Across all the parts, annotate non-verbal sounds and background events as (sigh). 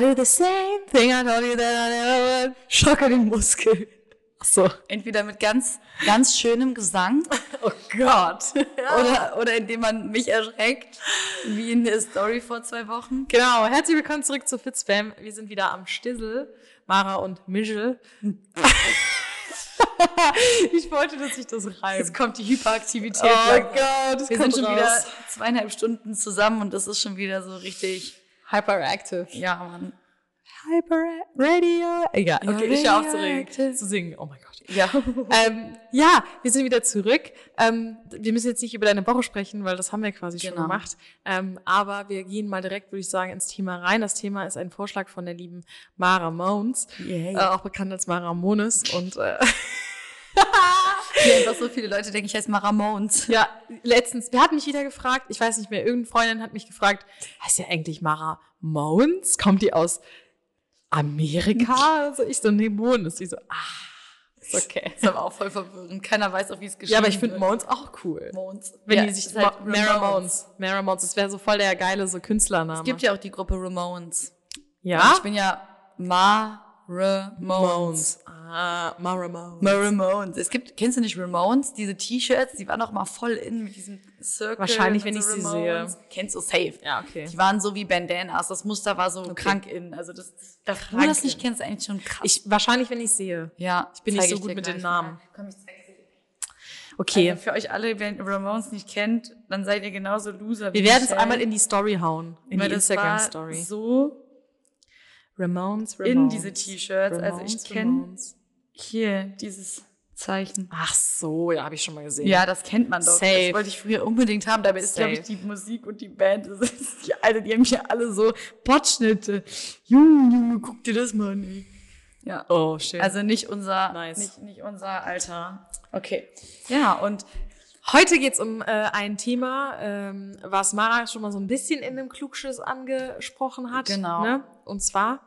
I do the same thing I told you that I never would. Schocke den Muskel. Ach so. Entweder mit ganz, ganz schönem Gesang (laughs) Oh Gott. (laughs) oder, oder indem man mich erschreckt, wie in der Story vor zwei Wochen. Genau, herzlich willkommen zurück zu Fitspam. Wir sind wieder am Stissel, Mara und Michel. (laughs) ich wollte, dass sich das Jetzt reimt. kommt die Hyperaktivität. Oh langsam. Gott, es Wir sind schon raus. wieder zweieinhalb Stunden zusammen und das ist schon wieder so richtig, hyperactive. ja, Mann. Hyper Radio. Egal, Ja, okay, ich höre auf zu, zu singen. Oh mein Gott. Ja. (laughs) ähm, ja, wir sind wieder zurück. Ähm, wir müssen jetzt nicht über deine Woche sprechen, weil das haben wir quasi schon Genau. gemacht. Ähm, aber wir gehen mal direkt, würde ich sagen, ins Thema rein. Das Thema ist ein Vorschlag von der lieben Mara Mones, Yay. äh, auch bekannt als Mara Mones. Und äh, (laughs) (laughs) Hier einfach so viele Leute denken, ich heiße Mara Mones. ja, letztens, wer hat mich wieder gefragt? Ich weiß nicht mehr, irgendeine Freundin hat mich gefragt, heißt ja eigentlich Mara Mones? Kommt die aus Amerika? Also ich so, nee, Mones. Die so, ah, ist okay. Das ist aber auch voll verwirrend. Keiner weiß, auf wie es geschrieben Ja, aber ich finde wird. Mones auch cool. Mones. Wenn Ja, die sich halt Ma- Mara. Mones. Mara Mones, das wäre so voll der geile so Künstlername. Es gibt ja auch die Gruppe Ramones. ja? Und ich bin ja Ma Ramones. Ah, Mara Mones. Ma Ramones. Es gibt, kennst du nicht Ramones? Diese T-Shirts, die waren auch mal voll in mit diesem Circle. Wahrscheinlich, wenn so ich sie Ramones. Kennst du safe. Ja, okay. Die waren so wie Bandanas. Das Muster war so krank in. Also das, dass du das nicht kennst, ist eigentlich schon krass. Ich, wahrscheinlich, wenn ich sehe. ja, ich bin nicht so gut mit den Namen. mal. Komm, ich zeig's dir. Okay. Also für euch alle, wenn ihr Ramones nicht kennt, dann seid ihr genauso Loser wir wie werden es einmal in die Story hauen. In Weil die das Instagram-Story. so Ramones, Ramones. in diese T-Shirts. Also ich kenne hier dieses Zeichen. Ach so, ja, habe ich schon mal gesehen. Ja, das kennt man doch. Safe. Das wollte ich früher unbedingt haben. Dabei ist, glaube ich, die Musik und die Band, (laughs) das ist, die, Alter, die haben ja alle so Botschnitte. Junge, Junge, guck dir das mal an, ey. Ja. Oh, schön. Also nicht unser, Nice. nicht, nicht unser Alter. Okay. Ja, und Heute geht's um äh, ein Thema, ähm, was Mara schon mal so ein bisschen in dem Klugschiss angesprochen hat. Genau. Ne? Und zwar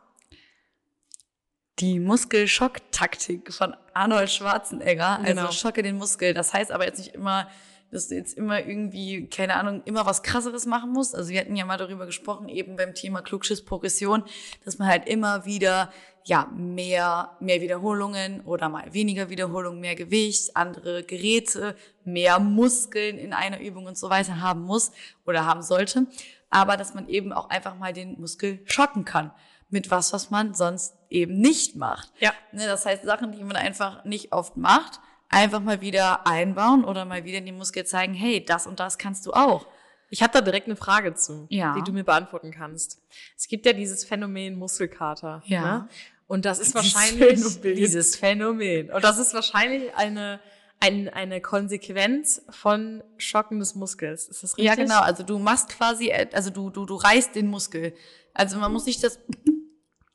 die Muskelschocktaktik von Arnold Schwarzenegger. Also Genau. schocke den Muskel. Das heißt aber jetzt nicht immer, dass du jetzt immer irgendwie, keine Ahnung, immer was krasseres machen musst. Also wir hatten ja mal darüber gesprochen, eben beim Thema Klugschiss Progression, dass man halt immer wieder, ja, mehr, mehr Wiederholungen oder mal weniger Wiederholungen, mehr Gewicht, andere Geräte, mehr Muskeln in einer Übung und so weiter haben muss oder haben sollte. Aber dass man eben auch einfach mal den Muskel schocken kann. Mit was, was man sonst eben nicht macht. Ja. Ne, das heißt, Sachen, die man einfach nicht oft macht, einfach mal wieder einbauen oder mal wieder in die Muskel zeigen, hey, das und das kannst du auch. Ich habe da direkt eine Frage zu, Ja. die du mir beantworten kannst. Es gibt ja dieses Phänomen Muskelkater. Ja. Ne? Und das ist Dieses wahrscheinlich Phänomen. dieses Phänomen. Und das ist wahrscheinlich eine, ein, eine Konsequenz von Schocken des Muskels. Ist das richtig? Ja, genau. Also du machst quasi, also du, du, du reißt den Muskel. Also man muss sich das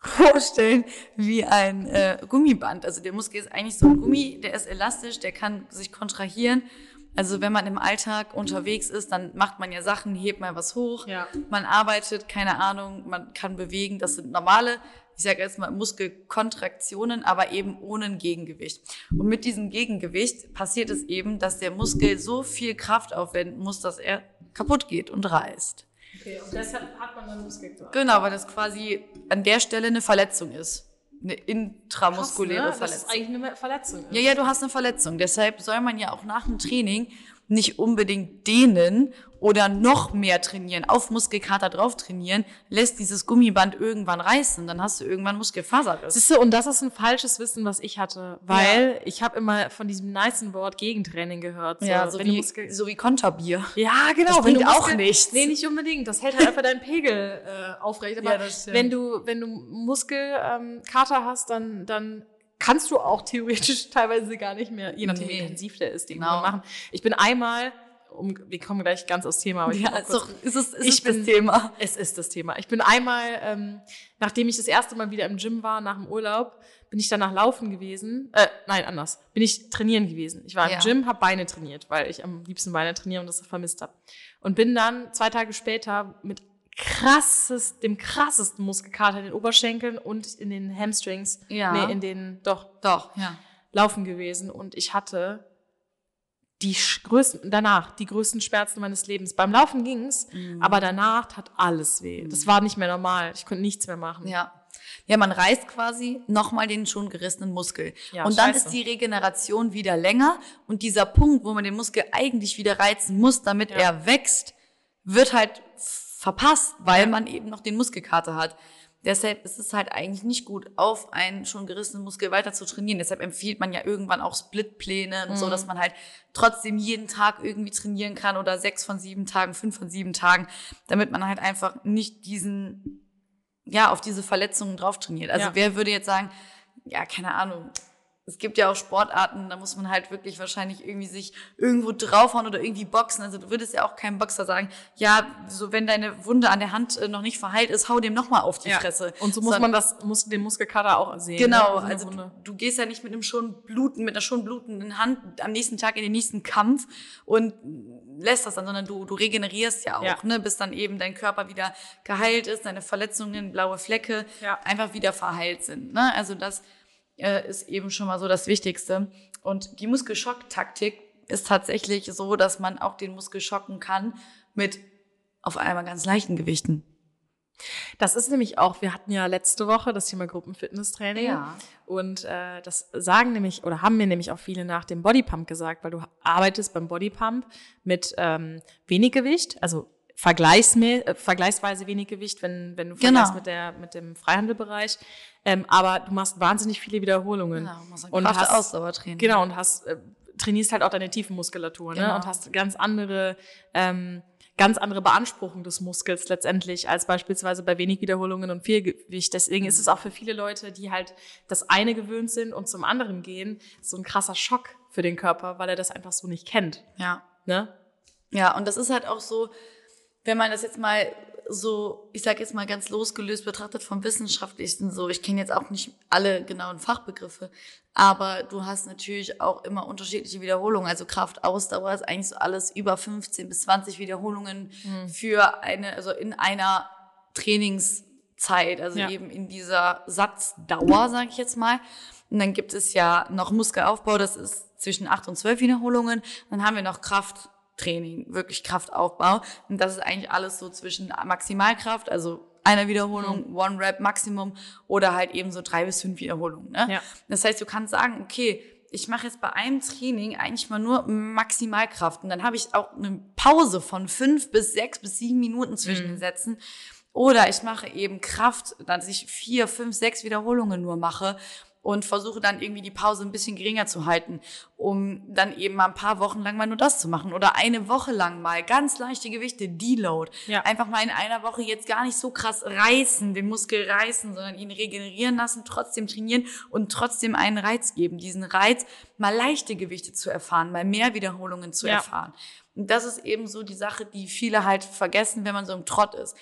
vorstellen wie ein äh, Gummiband. Also der Muskel ist eigentlich so ein Gummi, der ist elastisch, der kann sich kontrahieren. Also wenn man im Alltag unterwegs ist, dann macht man ja Sachen, hebt mal was hoch, Ja. man arbeitet, keine Ahnung, man kann bewegen. Das sind normale, ich sage jetzt mal Muskelkontraktionen, aber eben ohne ein Gegengewicht. Und mit diesem Gegengewicht passiert es eben, dass der Muskel so viel Kraft aufwenden muss, dass er kaputt geht und reißt. Okay, und deshalb hat man dann Muskelkater. Genau, weil das quasi an der Stelle eine Verletzung ist. Eine intramuskuläre Krass, ne? Das ist Verletzung. eigentlich eine Verletzung. Ja, ja, du hast eine Verletzung. Deshalb soll man ja auch nach dem Training nicht unbedingt dehnen oder noch mehr trainieren, auf Muskelkater drauf trainieren, lässt dieses Gummiband irgendwann reißen, dann hast du irgendwann Muskelfaserriss. Siehst du, und das ist ein falsches Wissen, was ich hatte, weil ich habe immer von diesem nicen Wort Gegentraining gehört. ja, so wenn du wie, Muskel so wie Konterbier. ja, genau. Das bringt auch nichts. Nee, nicht unbedingt. Das hält halt einfach deinen Pegel äh, aufrecht. Aber Ja, wenn du, wenn du Muskelkater ähm, hast, dann, dann kannst du auch theoretisch (laughs) teilweise gar nicht mehr, je nachdem, wie Nee. intensiv der ist, den Genau. wir machen. Ich bin einmal, um, wir kommen gleich ganz aufs Thema, aber ich Ja, kurz- doch, ist es, ist Ich es das bin- Thema. es ist das Thema. Ich bin einmal, ähm, nachdem ich das erste Mal wieder im Gym war, nach dem Urlaub, bin ich danach laufen gewesen. Äh, nein, anders. Bin ich trainieren gewesen. Ich war im Ja. Gym, habe Beine trainiert, weil ich am liebsten Beine trainiere und das vermisst habe. Und bin dann zwei Tage später mit krasses, dem krassesten Muskelkater in den Oberschenkeln und in den Hamstrings, Ja. nee, in den, doch, Doch, ja. Laufen gewesen. Und ich hatte die größten, danach, die größten Schmerzen meines Lebens. Beim Laufen ging's, aber danach tat alles weh. Das war nicht mehr normal. Ich konnte nichts mehr machen. Ja. Ja, man reißt quasi nochmal den schon gerissenen Muskel. Ja, und dann scheiße. ist die Regeneration wieder länger und dieser Punkt, wo man den Muskel eigentlich wieder reizen muss, damit Ja. er wächst, wird halt verpasst, weil man eben noch den Muskelkater hat. Deshalb ist es halt eigentlich nicht gut, auf einen schon gerissenen Muskel weiter zu trainieren. Deshalb empfiehlt man ja irgendwann auch Splitpläne und Mhm. so, dass man halt trotzdem jeden Tag irgendwie trainieren kann oder sechs von sieben Tagen, fünf von sieben Tagen, damit man halt einfach nicht diesen ja, auf diese Verletzungen drauf trainiert. Also Ja. wer würde jetzt sagen, ja, keine Ahnung, es gibt ja auch Sportarten, da muss man halt wirklich wahrscheinlich irgendwie sich irgendwo draufhauen oder irgendwie boxen. Also du würdest ja auch keinem Boxer sagen, ja, so wenn deine Wunde an der Hand äh, noch nicht verheilt ist, hau dem nochmal auf die Ja. Fresse. Und so muss Sondern- man das, muss den Muskelkater auch sehen. Genau, ne? Eine also du, du gehst ja nicht mit einem schon bluten, mit einer schon blutenden Hand am nächsten Tag in den nächsten Kampf und lässt das dann, sondern du, du regenerierst ja auch, Ja. ne, bis dann eben dein Körper wieder geheilt ist, deine Verletzungen, blaue Flecke Ja. einfach wieder verheilt sind. Ne? Also das äh, ist eben schon mal so das Wichtigste. Und die Muskelschock-Taktik ist tatsächlich so, dass man auch den Muskel schocken kann mit auf einmal ganz leichten Gewichten. Das ist nämlich auch, wir hatten ja letzte Woche das Thema Gruppenfitnesstraining. Ja. Und äh, das sagen nämlich, oder haben mir nämlich auch viele nach dem Bodypump gesagt, weil du arbeitest beim Bodypump mit ähm, wenig Gewicht, also äh, vergleichsweise wenig Gewicht, wenn, wenn du vergleichst Genau. mit, der, mit dem Freihandelbereich. Ähm, aber du machst wahnsinnig viele Wiederholungen. Genau, man sagt und Kraft- hast, Ausdauertraining. Genau, und hast, äh, trainierst halt auch deine Tiefenmuskulatur, ne? Genau. Und hast ganz andere, ähm, ganz andere Beanspruchung des Muskels letztendlich als beispielsweise bei wenig Wiederholungen und viel Gewicht. Deswegen ist es auch für viele Leute, die halt das eine gewöhnt sind und zum anderen gehen, so ein krasser Schock für den Körper, weil er das einfach so nicht kennt. Ja. Ne? Ja, und das ist halt auch so, wenn man das jetzt mal so, ich sag jetzt mal ganz losgelöst betrachtet vom Wissenschaftlichen, so, ich kenne jetzt auch nicht alle genauen Fachbegriffe, aber du hast natürlich auch immer unterschiedliche Wiederholungen. Also Kraft, Ausdauer ist eigentlich so alles über 15 bis 20 Wiederholungen für eine, also in einer Trainingszeit, also Ja. eben in dieser Satzdauer, sage ich jetzt mal. Und dann gibt es ja noch Muskelaufbau, das ist zwischen acht und zwölf Wiederholungen. Dann haben wir noch Krafttraining, wirklich Kraftaufbau. Und das ist eigentlich alles so zwischen Maximalkraft, also einer Wiederholung, One Rep Maximum oder halt eben so drei bis fünf Wiederholungen. Ne? Ja. Das heißt, du kannst sagen, okay, ich mache jetzt bei einem Training eigentlich mal nur Maximalkraft und dann habe ich auch eine Pause von fünf bis sechs bis sieben Minuten zwischen den Sätzen. Oder ich mache eben Kraft, dass ich vier, fünf, sechs Wiederholungen nur mache und versuche dann irgendwie die Pause ein bisschen geringer zu halten, um dann eben mal ein paar Wochen lang mal nur das zu machen oder eine Woche lang mal ganz leichte Gewichte, Deload. Ja. Einfach mal in einer Woche jetzt gar nicht so krass reißen, den Muskel reißen, sondern ihn regenerieren lassen, trotzdem trainieren und trotzdem einen Reiz geben. Diesen Reiz, mal leichte Gewichte zu erfahren, mal mehr Wiederholungen zu Ja. erfahren. Und das ist eben so die Sache, die viele halt vergessen, wenn man so im Trott ist.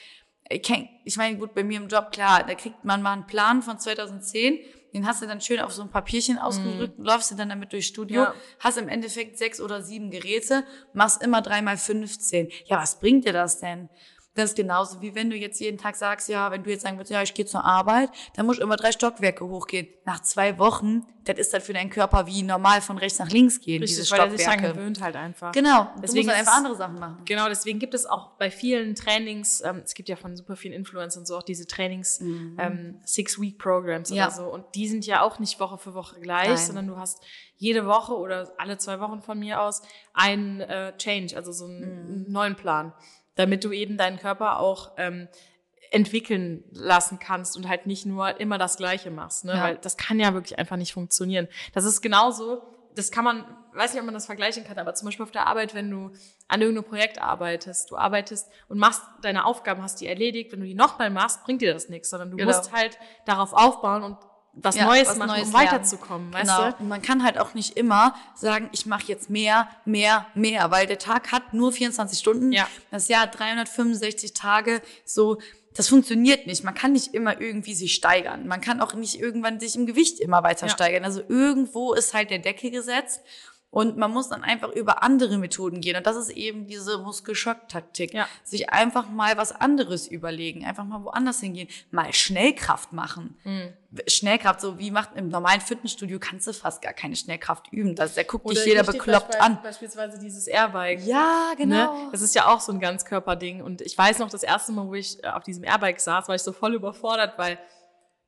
Ich kenn- ich meine, gut, bei mir im Job, klar, da kriegt man mal einen Plan von 2010, den hast du dann schön auf so ein Papierchen ausgedrückt, läufst du dann damit durchs Studio, Ja. hast im Endeffekt sechs oder sieben Geräte, machst immer dreimal 15. Ja, was bringt dir das denn? Das ist genauso wie wenn du jetzt jeden Tag sagst, ja, wenn du jetzt sagen würdest, ja, ich gehe zur Arbeit, dann musst du immer drei Stockwerke hochgehen. Nach zwei Wochen, das ist dann für deinen Körper wie normal von rechts nach links gehen, diese Richtig, weil er sich daran Stockwerke. gewöhnt halt einfach. Genau, Deswegen du musst ist einfach andere Sachen machen. Genau, deswegen gibt es auch bei vielen Trainings, ähm, es gibt ja von super vielen Influencern so auch diese Trainings, ähm, Six-Week-Programs Ja. oder so. Und die sind ja auch nicht Woche für Woche gleich, Nein. sondern du hast jede Woche oder alle zwei Wochen von mir aus einen äh, Change, also so einen neuen Plan, damit du eben deinen Körper auch ähm, entwickeln lassen kannst und halt nicht nur immer das Gleiche machst, ne? Ja. weil das kann ja wirklich einfach nicht funktionieren. Das ist genauso, das kann man, weiß nicht, ob man das vergleichen kann, aber zum Beispiel auf der Arbeit, wenn du an irgendeinem Projekt arbeitest, du arbeitest und machst deine Aufgaben, hast die erledigt, wenn du die nochmal machst, bringt dir das nichts, sondern du Genau. musst halt darauf aufbauen und was Ja, Neues was machen, Neues um lernen. weiterzukommen, weißt genau. du? Und man kann halt auch nicht immer sagen, ich mache jetzt mehr, mehr, mehr, weil der Tag hat nur 24 Stunden. Ja. Das Jahr hat 365 Tage. So, das funktioniert nicht. Man kann nicht immer irgendwie sich steigern. Man kann auch nicht irgendwann sich im Gewicht immer weiter Ja. steigern. Also irgendwo ist halt der Deckel gesetzt. Und man muss dann einfach über andere Methoden gehen. Und das ist eben diese Muskelschock-Taktik. Ja. Sich einfach mal was anderes überlegen. Einfach mal woanders hingehen. Mal Schnellkraft machen. Mhm. Schnellkraft, so wie macht im normalen Fitnessstudio kannst du fast gar keine Schnellkraft üben. Das, da guckt dich Oder jeder richtig bekloppt beisp- an. Beispielsweise dieses Airbike. Ja, genau. Ne? Das ist ja auch so ein Ganzkörperding. Und ich weiß noch, das erste Mal, wo ich äh, auf diesem Airbike saß, war ich so voll überfordert, weil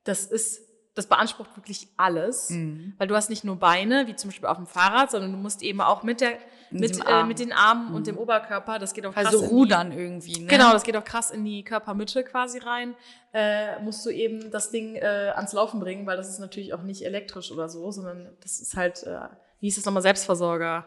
das ist, das beansprucht wirklich alles. Mhm. Weil du hast nicht nur Beine, wie zum Beispiel auf dem Fahrrad, sondern du musst eben auch mit der, Mit äh, mit den Armen und dem Oberkörper, das geht auch krass Also in die- rudern irgendwie. Ne? Genau, das geht auch krass in die Körpermitte quasi rein. Äh, musst du eben das Ding äh, ans Laufen bringen, weil das ist natürlich auch nicht elektrisch oder so, sondern das ist halt, äh, wie hieß das nochmal, Selbstversorger.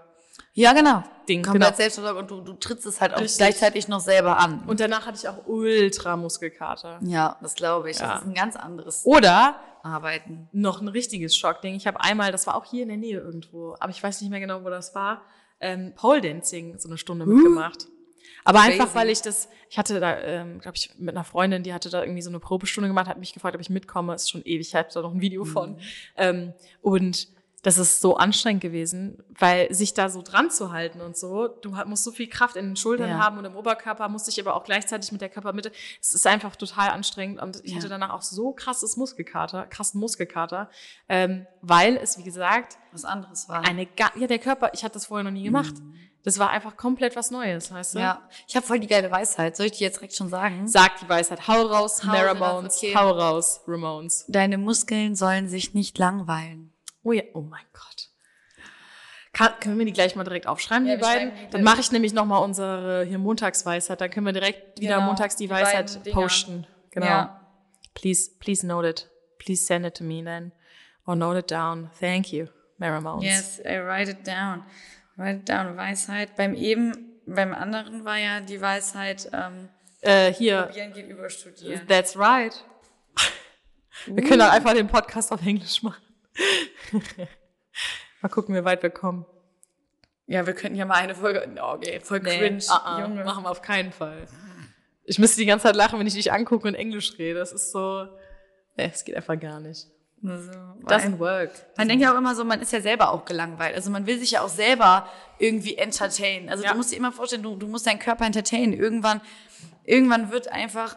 Ja, genau. Ding, Komplett genau. Selbstversorgung und du, du trittst es halt auch Richtig. gleichzeitig noch selber an. Und danach hatte ich auch ultra Muskelkater. ja, das glaube ich. Ja. Das ist ein ganz anderes Oder Arbeiten. noch ein richtiges Schockding. Ich habe einmal, das war auch hier in der Nähe irgendwo, aber ich weiß nicht mehr genau, wo das war, ähm, Pole Dancing so eine Stunde mitgemacht. Aber Crazy. einfach, weil ich das, ich hatte da, ähm, glaube ich, mit einer Freundin, die hatte da irgendwie so eine Probestunde gemacht, hat mich gefragt, ob ich mitkomme. Ist schon ewig, ich habe da noch ein Video von. Ähm, und das ist so anstrengend gewesen, weil sich da so dran zu halten und so, du musst so viel Kraft in den Schultern Ja. haben und im Oberkörper, musst dich aber auch gleichzeitig mit der Körpermitte. Es ist einfach total anstrengend und ich Ja. hatte danach auch so krasses Muskelkater, krassen Muskelkater, ähm, weil es, wie gesagt, Was anderes war. eine, ga- ja, der Körper, ich hatte das vorher noch nie gemacht. Das war einfach komplett was Neues, weißt du? Mhm. ja. Ich habe voll die geile Weisheit. Soll ich die jetzt direkt schon sagen? Sag die Weisheit, hau raus, Hau okay. hau raus, Ramones. Deine Muskeln sollen sich nicht langweilen. Oh ja, oh mein Gott. Kann, können wir die gleich mal direkt aufschreiben, Ja, die beiden? Dann mache ich nämlich nochmal unsere hier Montagsweisheit. Dann können wir direkt wieder Genau, montags die die Weisheit posten. Genau. Ja. Please, please note it. Please send it to me then. Or note it down. Thank you, Maramones. Yes, I write it down. Write it down. Weisheit. Beim eben, beim anderen war ja die Weisheit, ähm, Äh, hier, probieren geht über studieren. that's right. (laughs) Wir können auch einfach den Podcast auf Englisch machen. (laughs) mal gucken, wie weit wir kommen. Ja, wir könnten ja mal eine Folge, oh, okay, voll cringe, ah, ah, Junge. machen wir auf keinen Fall. Ich müsste die ganze Zeit lachen, wenn ich dich angucke und Englisch rede. Das ist so, nee, es geht einfach gar nicht. Also, Doesn't work. Man denkt ja auch immer so, man ist ja selber auch gelangweilt. Also man will sich ja auch selber irgendwie entertainen. Also Ja. du musst dir immer vorstellen, du, du musst deinen Körper entertainen. Irgendwann, irgendwann wird einfach,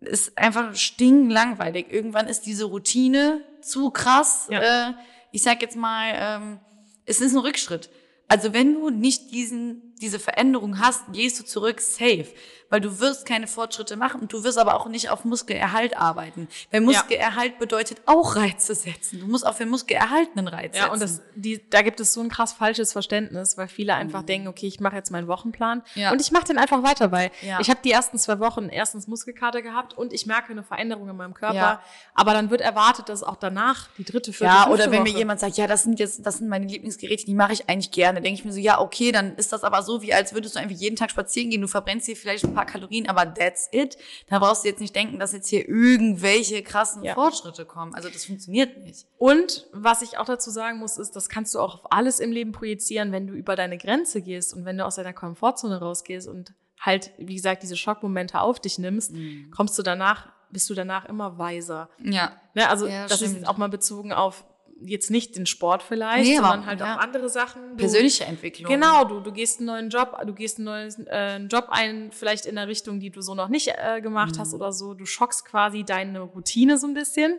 ist einfach stinklangweilig. Irgendwann ist diese Routine zu krass. Ja. Äh, ich sag jetzt mal, ähm, es ist ein Rückschritt. Also wenn du nicht diesen, diese Veränderung hast, gehst du zurück safe. Weil du wirst keine Fortschritte machen und du wirst aber auch nicht auf Muskelerhalt arbeiten. Weil Muskelerhalt bedeutet auch Reize setzen. Du musst auf den Muskelerhalt einen Reiz Ja, setzen. und das, die, da gibt es so ein krass falsches Verständnis, weil viele einfach denken, okay, ich mache jetzt meinen Wochenplan Mhm. Ja. und ich mache den einfach weiter, weil Ja. ich habe die ersten zwei Wochen erstens Muskelkater gehabt und ich merke eine Veränderung in meinem Körper, Ja. aber dann wird erwartet, dass auch danach die dritte, vierte, ja, fünfte oder wenn mir Woche, jemand sagt, ja, das sind jetzt, das sind meine Lieblingsgeräte, die mache ich eigentlich gerne, denke ich mir so, ja, okay, dann ist das aber so, wie als würdest du einfach jeden Tag spazieren gehen, du verbrennst hier vielleicht ein paar Kalorien, aber that's it. Da brauchst du jetzt nicht denken, dass jetzt hier irgendwelche krassen Ja. Fortschritte kommen. Also das funktioniert nicht. Und was ich auch dazu sagen muss, ist, das kannst du auch auf alles im Leben projizieren, wenn du über deine Grenze gehst und wenn du aus deiner Komfortzone rausgehst und halt, wie gesagt, diese Schockmomente auf dich nimmst, Mhm. kommst du danach, bist du danach immer weiser. Ja. Ne, also Ja, das ist stimmt. auch mal bezogen auf jetzt nicht den Sport vielleicht, Nee, sondern halt ja. auch andere Sachen. Du, Persönliche Entwicklung. Genau, du, du gehst einen neuen Job, du gehst einen neuen äh, einen Job ein, vielleicht in einer Richtung, die du so noch nicht äh, gemacht Mhm. hast oder so. Du schockst quasi deine Routine so ein bisschen,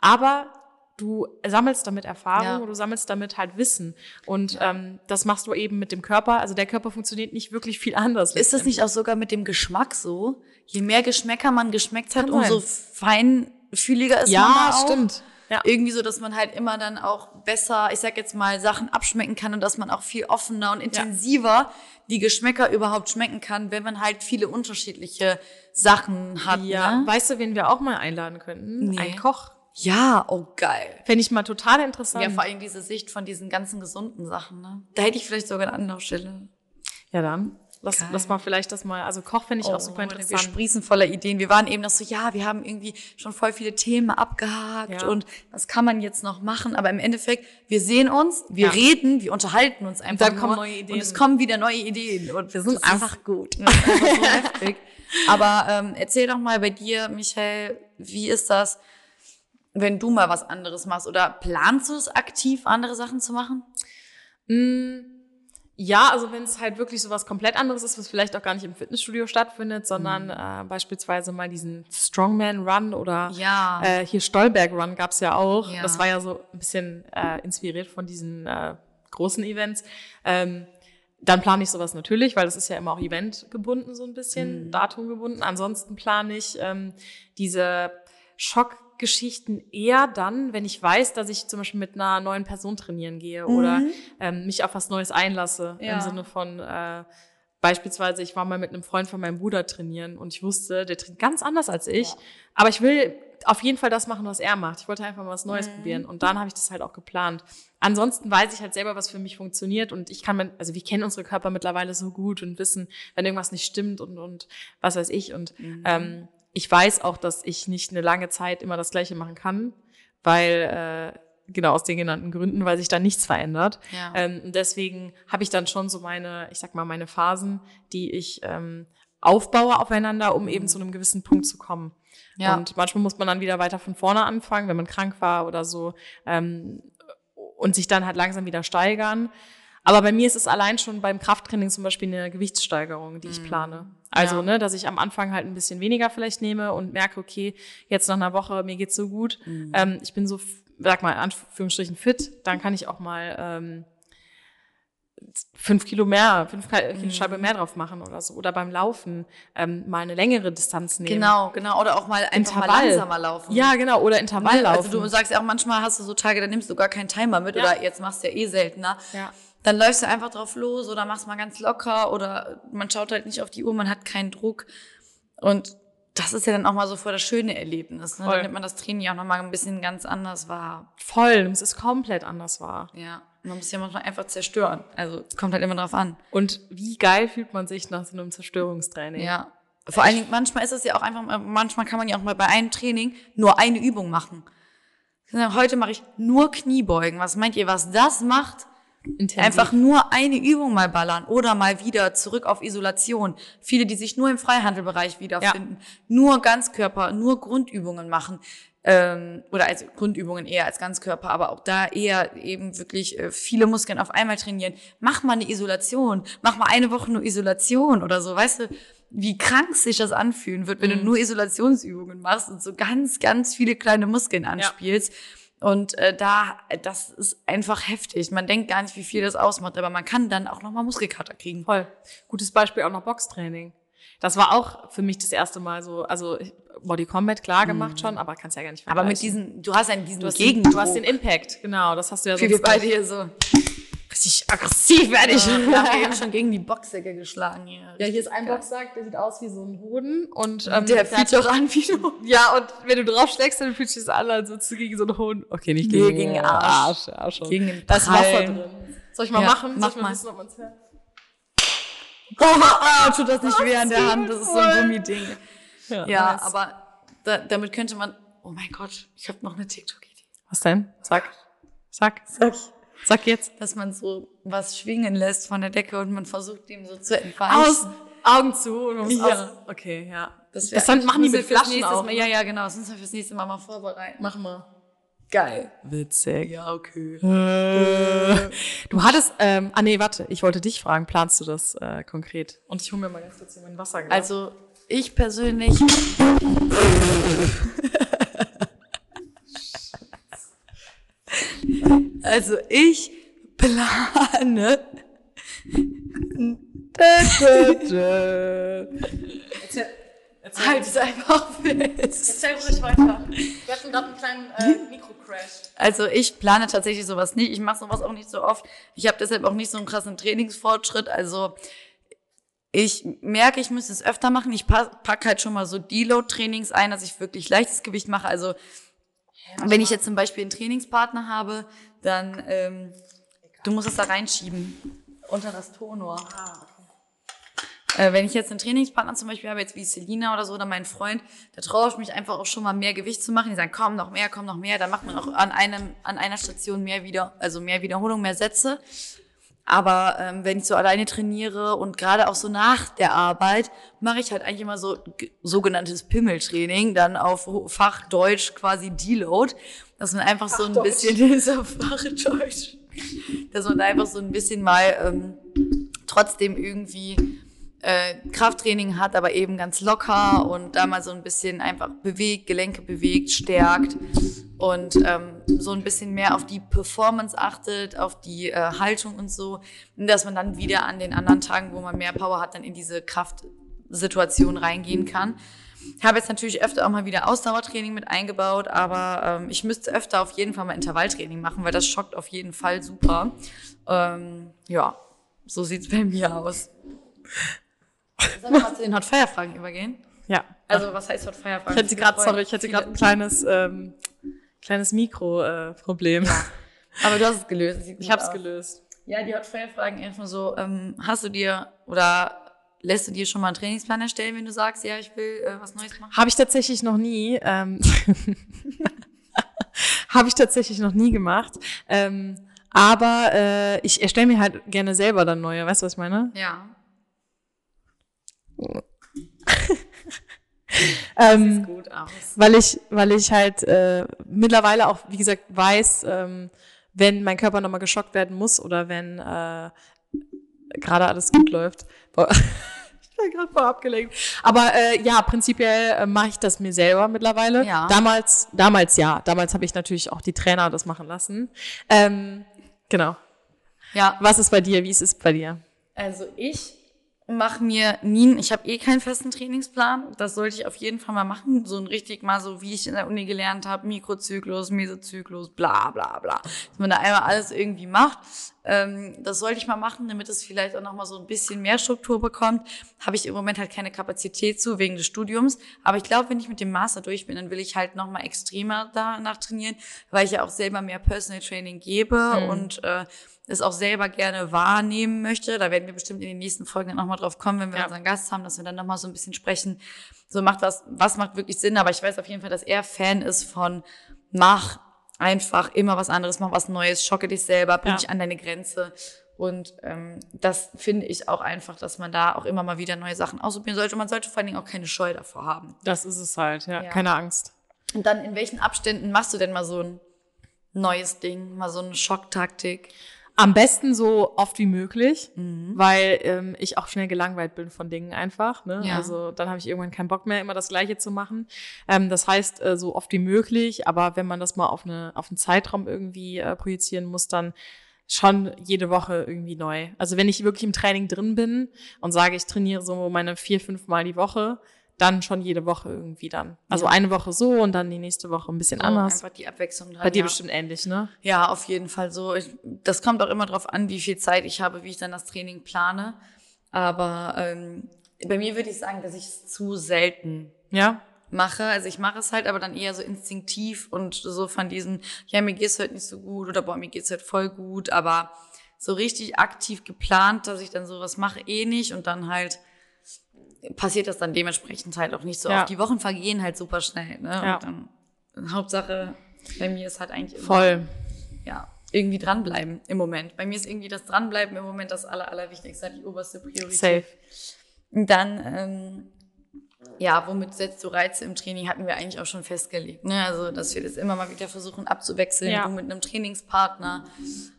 aber du sammelst damit Erfahrung Ja. du sammelst damit halt Wissen. Und ähm, das machst du eben mit dem Körper. Also der Körper funktioniert nicht wirklich viel anders. Ist das nicht auch sogar mit dem Geschmack so? Je mehr Geschmäcker man geschmeckt hat, Kann umso sein. feinfühliger ist man Ja, da auch. stimmt. Ja. Irgendwie so, dass man halt immer dann auch besser, ich sag jetzt mal, Sachen abschmecken kann und dass man auch viel offener und intensiver die Geschmäcker überhaupt schmecken kann, wenn man halt viele unterschiedliche Sachen hat. Ja, Ne? weißt du, wen wir auch mal einladen könnten? Nee. Ein Koch. ja, oh geil. Fände ich mal total interessant. Ja, vor allem diese Sicht von diesen ganzen gesunden Sachen. Ne? Da hätte ich vielleicht sogar eine Anlaufstelle. Ja, dann. Lass, Geil. lass mal vielleicht das mal, also Koch finde ich auch super Wir interessant. sprießen voller Ideen. Wir waren eben noch so, ja, wir haben irgendwie schon voll viele Themen abgehakt Ja. und was kann man jetzt noch machen? Aber im Endeffekt, wir sehen uns, wir Ja. reden, wir unterhalten uns einfach dann kommen neue Ideen. und es kommen wieder neue Ideen und wir sind Das einfach gut. Einfach so. (laughs) Aber ähm, erzähl doch mal bei dir, Michael, wie ist das, wenn du mal was anderes machst oder planst du es aktiv, andere Sachen zu machen? Mm, ja, also wenn es halt wirklich so was komplett anderes ist, was vielleicht auch gar nicht im Fitnessstudio stattfindet, sondern Mhm. äh, beispielsweise mal diesen Strongman Run oder Ja. äh, hier Stolberg Run gab's ja auch. Ja. Das war ja so ein bisschen äh, inspiriert von diesen äh, großen Events. Ähm, dann plane ich sowas natürlich, weil das ist ja immer auch eventgebunden so ein bisschen, Mhm. datumgebunden. Ansonsten plane ich ähm, diese Schockgeschichten eher dann, wenn ich weiß, dass ich zum Beispiel mit einer neuen Person trainieren gehe oder ähm, mich auf was Neues einlasse. Ja. Im Sinne von äh, beispielsweise, ich war mal mit einem Freund von meinem Bruder trainieren und ich wusste, der trainiert ganz anders als ich. Aber ich will auf jeden Fall das machen, was er macht. Ich wollte einfach mal was Neues probieren. Und dann habe ich das halt auch geplant. Ansonsten weiß ich halt selber, was für mich funktioniert. Und ich kann, mein, also wir kennen unsere Körper mittlerweile so gut und wissen, wenn irgendwas nicht stimmt und, und was weiß ich. Und ähm, ich weiß auch, dass ich nicht eine lange Zeit immer das Gleiche machen kann, weil, äh, genau aus den genannten Gründen, weil sich da nichts verändert. Ja. Ähm, und deswegen habe ich dann schon so meine, ich sag mal, meine Phasen, die ich ähm, aufbaue aufeinander, um eben zu einem gewissen Punkt zu kommen. Ja. Und manchmal muss man dann wieder weiter von vorne anfangen, wenn man krank war oder so, ähm, und sich dann halt langsam wieder steigern. Aber bei mir ist es allein schon beim Krafttraining zum Beispiel eine Gewichtssteigerung, die ich plane. Also, Ja. ne, dass ich am Anfang halt ein bisschen weniger vielleicht nehme und merke, okay, jetzt nach einer Woche, mir geht's so gut. Ähm, ich bin so, sag mal, Anführungsstrichen fit, dann kann ich auch mal ähm, fünf Kilo mehr, fünf Kilo Scheibe mehr drauf machen oder so. Oder beim Laufen ähm, mal eine längere Distanz nehmen. Genau, genau. Oder auch mal einfach mal Intervall. langsamer laufen. Ja, genau. Oder Intervalllaufen. Also du sagst ja auch manchmal hast du so Tage, da nimmst du gar keinen Timer mit Ja. oder jetzt machst du ja eh seltener. Ja. Dann läufst du einfach drauf los oder machst mal ganz locker oder man schaut halt nicht auf die Uhr, man hat keinen Druck. Und das ist ja dann auch mal so voll das schöne Erlebnis. Ne? Voll. Dann nimmt man das Training auch nochmal ein bisschen ganz anders wahr. Voll, es ist komplett anders wahr. Ja. Man muss ja manchmal einfach zerstören. Also es kommt halt immer drauf an. Und wie geil fühlt man sich nach so einem Zerstörungstraining? Ja. Vor allen Dingen, manchmal ist es ja auch einfach, mal- manchmal kann man ja auch mal bei einem Training nur eine Übung machen. Heute mache ich nur Kniebeugen. Was meint ihr, was das macht? Intensiv. Einfach nur eine Übung mal ballern oder mal wieder zurück auf Isolation. Viele, die sich nur im Freihandelbereich wiederfinden, nur Ganzkörper, nur Grundübungen machen. Ähm, oder als Grundübungen eher als Ganzkörper, aber auch da eher eben wirklich äh, viele Muskeln auf einmal trainieren. Mach mal eine Isolation, mach mal eine Woche nur Isolation oder so, weißt du, wie krank sich das anfühlen wird, wenn du nur Isolationsübungen machst und so ganz, ganz viele kleine Muskeln anspielst. Und äh, da, das ist einfach heftig. Man denkt gar nicht, wie viel das ausmacht, aber man kann dann auch nochmal Muskelkater kriegen. Voll. Gutes Beispiel auch noch Boxtraining. Das war auch für mich das erste Mal so, also Body Combat klar gemacht schon, aber kannst ja gar nicht Mhm. Aber mit vergleichen. diesen, du hast ja diesen du hast, den, Gegendruck. du hast den Impact, genau, das hast du ja Wie wir beide hier so. Richtig aggressiv werde ich. Wir haben eben schon gegen die Boxsäcke geschlagen hier. Ja, hier ist ein Boxsack, der sieht aus wie so ein Hoden und ähm, Der fühlt doch an wie du. (laughs) Ja, und wenn du draufschlägst, dann fühlt sich das an, als würdest du gegen so einen Hoden. Okay, nicht Nee, gegen, gegen den Arsch. ja, schon. Gegen den da ist Wasser drin. Soll ich mal Ja, machen? Soll mach ich mal mal. wissen, ob man's hört? Boah, (laughs) tut das nicht weh an der Hand, das ist so ein. Gummiding. Ja, nice. aber da, damit könnte man, oh mein Gott, ich habe noch eine TikTok-Idee. Was denn? Sag. Sag. Sag Sag jetzt. Dass man so was schwingen lässt von der Decke und man versucht, dem so zu entweichen. Aus, Augen zu und muss Ja. aus. Okay, ja. Das, Das dann machen die mit fürs Flaschen auch. Mal, ja, ja, genau. Das müssen wir fürs nächste Mal mal vorbereiten. Mach mal. Geil. Witzig. Ja, okay. Du hattest, ähm, ah nee, warte, ich wollte dich fragen, planst du das äh, konkret? Und ich hole mir mal ganz kurz hier mein Wasserglas. Also, ich persönlich. Also, ich plane. erzähl, erzähl, Halt es einfach fest. erzähl ruhig weiter. Wir hatten gerade einen kleinen äh, Mikrocrash. Also ich plane tatsächlich sowas nicht. Ich mache sowas auch nicht so oft. Ich habe deshalb auch nicht so einen krassen Trainingsfortschritt. Also ich merke, ich müsste es öfter machen. Ich pa- pack halt schon mal so Deload-Trainings ein, dass ich wirklich leichtes Gewicht mache. Also wenn ich jetzt zum Beispiel einen Trainingspartner habe, dann ähm, du musst es da reinschieben unter das Tonor. Äh, wenn ich jetzt einen Trainingspartner zum Beispiel habe, jetzt wie Selina oder so, oder mein Freund, da traue ich mich einfach auch schon mal mehr Gewicht zu machen. Die sagen, komm, noch mehr, komm, noch mehr. Dann macht man auch an einem, an einer Station mehr wieder, also mehr Wiederholung, mehr Sätze. Aber ähm, wenn ich so alleine trainiere und gerade auch so nach der Arbeit, mache ich halt eigentlich immer so sogenanntes Pimmeltraining, dann auf Fachdeutsch quasi Deload, dass man einfach so ein bisschen (laughs) so Fachdeutsch, dass man da einfach so ein bisschen mal ähm, trotzdem irgendwie äh, Krafttraining hat, aber eben ganz locker und da mal so ein bisschen einfach bewegt, Gelenke bewegt, stärkt und ähm, so ein bisschen mehr auf die Performance achtet, auf die äh, Haltung und so, und dass man dann wieder an den anderen Tagen, wo man mehr Power hat, dann in diese Kraftsituation reingehen kann. Ich habe jetzt natürlich öfter auch mal wieder Ausdauertraining mit eingebaut, aber ähm, ich müsste öfter auf jeden Fall mal Intervalltraining machen, weil das schockt auf jeden Fall super. Ähm, ja, so sieht's bei mir aus. Sollen wir mal zu den Hot Fire Fragen übergehen? Ja. Also was heißt Hot Fire Fragen? Ich hätte gerade, sorry, ich hätte gerade ein kleines, ähm, kleines Mikro-Problem. Äh, ja. Aber du hast es gelöst. Ich habe es gelöst. Ja, die Hot Fire Fragen erstmal so, ähm, hast du dir oder lässt du dir schon mal einen Trainingsplan erstellen, wenn du sagst, ja, ich will äh, was Neues machen? Habe ich tatsächlich noch nie. Ähm, (laughs) Habe ich tatsächlich noch nie gemacht. Ähm, aber äh, ich erstelle mir halt gerne selber dann neue. Weißt du, was ich meine? Ja. (laughs) (laughs) ähm, gut aus. Weil ich, weil ich halt äh, mittlerweile auch, wie gesagt, weiß, ähm, wenn mein Körper nochmal geschockt werden muss oder wenn äh, gerade alles gut läuft. (laughs) ich war gerade voll abgelenkt. Aber äh, ja, prinzipiell äh, mache ich das mir selber mittlerweile. Ja. Damals, damals ja. Damals habe ich natürlich auch die Trainer das machen lassen. Ähm, genau. Ja. Was ist bei dir? Wie ist es bei dir? Also ich mache mir nie, ich habe eh keinen festen Trainingsplan. Das sollte ich auf jeden Fall mal machen. So ein richtig mal so, wie ich in der Uni gelernt habe, Mikrozyklus, Mesozyklus, bla bla bla. Dass man da einmal alles irgendwie macht. Ähm, das sollte ich mal machen, damit es vielleicht auch nochmal so ein bisschen mehr Struktur bekommt. Habe ich im Moment halt keine Kapazität zu, wegen des Studiums. Aber ich glaube, wenn ich mit dem Master durch bin, dann will ich halt nochmal extremer danach trainieren, weil ich ja auch selber mehr Personal Training gebe mhm. und äh, es auch selber gerne wahrnehmen möchte. Da werden wir bestimmt in den nächsten Folgen nochmal drauf kommen, wenn wir ja. unseren Gast haben, dass wir dann nochmal so ein bisschen sprechen. So macht was, was macht wirklich Sinn. Aber ich weiß auf jeden Fall, dass er Fan ist von mach einfach immer was anderes, mach was Neues, schocke dich selber, bring ja. dich an deine Grenze. Und ähm, das finde ich auch einfach, dass man da auch immer mal wieder neue Sachen ausprobieren sollte. Und man sollte vor allen Dingen auch keine Scheu davor haben. Das ist es halt, ja. ja. Keine Angst. Und dann, in welchen Abständen machst du denn mal so ein neues Ding, mal so eine Schocktaktik? Am besten so oft wie möglich, mhm. weil ähm, ich auch schnell gelangweilt bin von Dingen einfach. Ne? Ja. Also dann habe ich irgendwann keinen Bock mehr, immer das Gleiche zu machen. Ähm, das heißt, äh, so oft wie möglich, aber wenn man das mal auf, eine, auf einen Zeitraum irgendwie äh, projizieren muss, dann schon jede Woche irgendwie neu. Also wenn ich wirklich im Training drin bin und sage, ich trainiere so meine vier, fünf Mal die Woche, dann schon jede Woche irgendwie dann. Also ja. eine Woche so und dann die nächste Woche ein bisschen so, anders. Einfach die Abwechslung dran. Bei dir ja. bestimmt ähnlich, ne? Ja, auf jeden Fall so. Ich, das kommt auch immer drauf an, wie viel Zeit ich habe, wie ich dann das Training plane. Aber ähm, bei mir würde ich sagen, dass ich es zu selten ja? mache. Also ich mache es halt, aber dann eher so instinktiv und so von diesen, ja, mir geht's heute nicht so gut oder boah, mir geht's heute voll gut, aber so richtig aktiv geplant, dass ich dann sowas mache, eh nicht und dann halt passiert das dann dementsprechend halt auch nicht so ja. oft. Die Wochen vergehen halt super schnell. Ne? Ja. Und dann, Hauptsache, bei mir ist halt eigentlich immer, Voll. Ja, irgendwie dranbleiben im Moment. Bei mir ist irgendwie das Dranbleiben im Moment das aller, allerwichtigste, die oberste Priorität. Safe. Und dann, ähm, ja, womit setzt du Reize im Training, hatten wir eigentlich auch schon festgelegt. Ne? Also, dass wir das immer mal wieder versuchen abzuwechseln, ja. du mit einem Trainingspartner.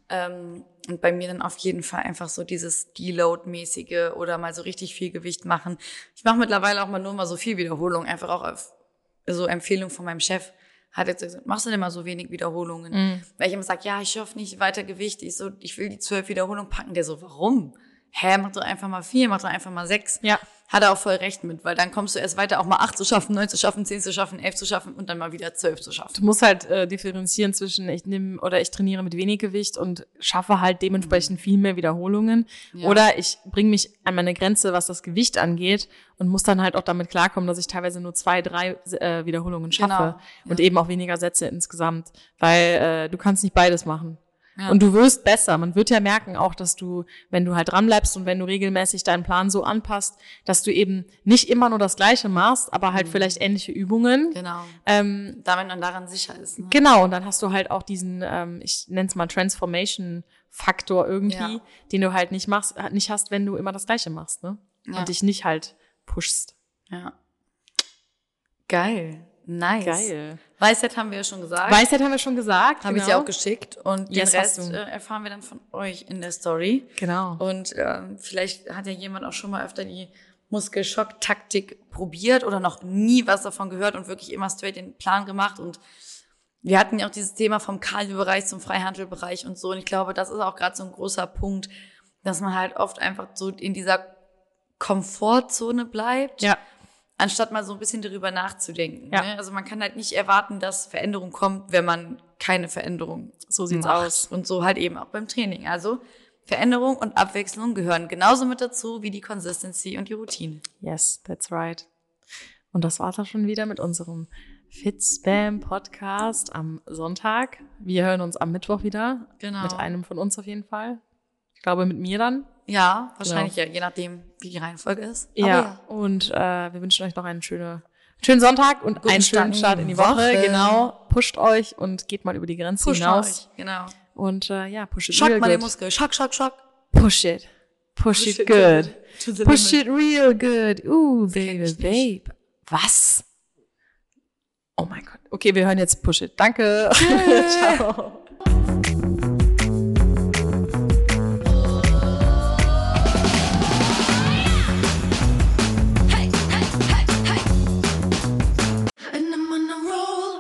Ähm, und bei mir dann auf jeden Fall einfach so dieses Deload-mäßige oder mal so richtig viel Gewicht machen. Ich mache mittlerweile auch mal nur mal so viel Wiederholung, einfach auch auf so Empfehlung von meinem Chef. Hat jetzt gesagt, machst du denn mal so wenig Wiederholungen? Mhm. Weil ich immer sage, ja, ich schaffe nicht weiter Gewicht. Ich so, ich will die zwölf Wiederholungen packen. Der so, warum? Hä, mach doch einfach mal vier, mach doch einfach mal sechs. Ja hat er auch voll recht mit, weil dann kommst du erst weiter, auch mal acht zu schaffen, neun zu schaffen, zehn zu schaffen, elf zu schaffen und dann mal wieder zwölf zu schaffen. Du musst halt äh, differenzieren zwischen ich nehme oder ich trainiere mit wenig Gewicht und schaffe halt dementsprechend viel mehr Wiederholungen ja. oder ich bringe mich an meine Grenze, was das Gewicht angeht und muss dann halt auch damit klarkommen, dass ich teilweise nur zwei, drei äh, Wiederholungen schaffe genau. und ja. eben auch weniger Sätze insgesamt, weil äh, du kannst nicht beides machen. Ja. Und du wirst besser. Man wird ja merken auch, dass du, wenn du halt dranbleibst und wenn du regelmäßig deinen Plan so anpasst, dass du eben nicht immer nur das Gleiche machst, aber halt mhm. vielleicht ähnliche Übungen. Genau. Ähm, Damit man daran sicher ist. Ne? Genau. Und dann hast du halt auch diesen, ähm, ich nenne es mal Transformation Faktor irgendwie, ja. den du halt nicht machst, nicht hast, wenn du immer das Gleiche machst, ne? Ja. Und dich nicht halt pushst. Ja. Geil. Nice. Geil. Weisheit haben wir ja schon gesagt. Weisheit haben wir schon gesagt. Habe ich ja auch geschickt. Und Yes, den hast Rest äh, erfahren wir dann von euch in der Story. Genau. Und ähm, vielleicht hat ja jemand auch schon mal öfter die Muskelschock-Taktik probiert oder noch nie was davon gehört und wirklich immer straight den Plan gemacht. Und wir hatten ja auch dieses Thema vom Cardio-Bereich zum Freihandelbereich und so. Und ich glaube, das ist auch gerade so ein großer Punkt, dass man halt oft einfach so in dieser Komfortzone bleibt Ja. Anstatt mal so ein bisschen darüber nachzudenken. Ja. Ne? Also man kann halt nicht erwarten, dass Veränderung kommt, wenn man keine Veränderung So sieht's macht. aus. Und so halt eben auch beim Training. Also Veränderung und Abwechslung gehören genauso mit dazu wie die Consistency und die Routine. Yes, that's right. Und das war's auch schon wieder mit unserem Fitspam Podcast am Sonntag. Wir hören uns am Mittwoch wieder. Genau. Mit einem von uns auf jeden Fall. Ich glaube, mit mir dann. Ja, wahrscheinlich ja, je nachdem, wie die Reihenfolge ist. Aber Ja. Und äh, wir wünschen euch noch einen schönen, schönen Sonntag und Guten einen schönen in Start die in die Woche. Woche. Genau. Pusht euch und geht mal über die Grenze Pusht hinaus. euch. Genau. Und äh, ja, push it Schock real mal den good. Muskel. Schock, schock, schock. Push it. Push, it, it good. Push limit. it real good. Uh, baby, babe. Was? Oh mein Gott. Okay, wir hören jetzt Push it. Danke. (laughs) Ciao.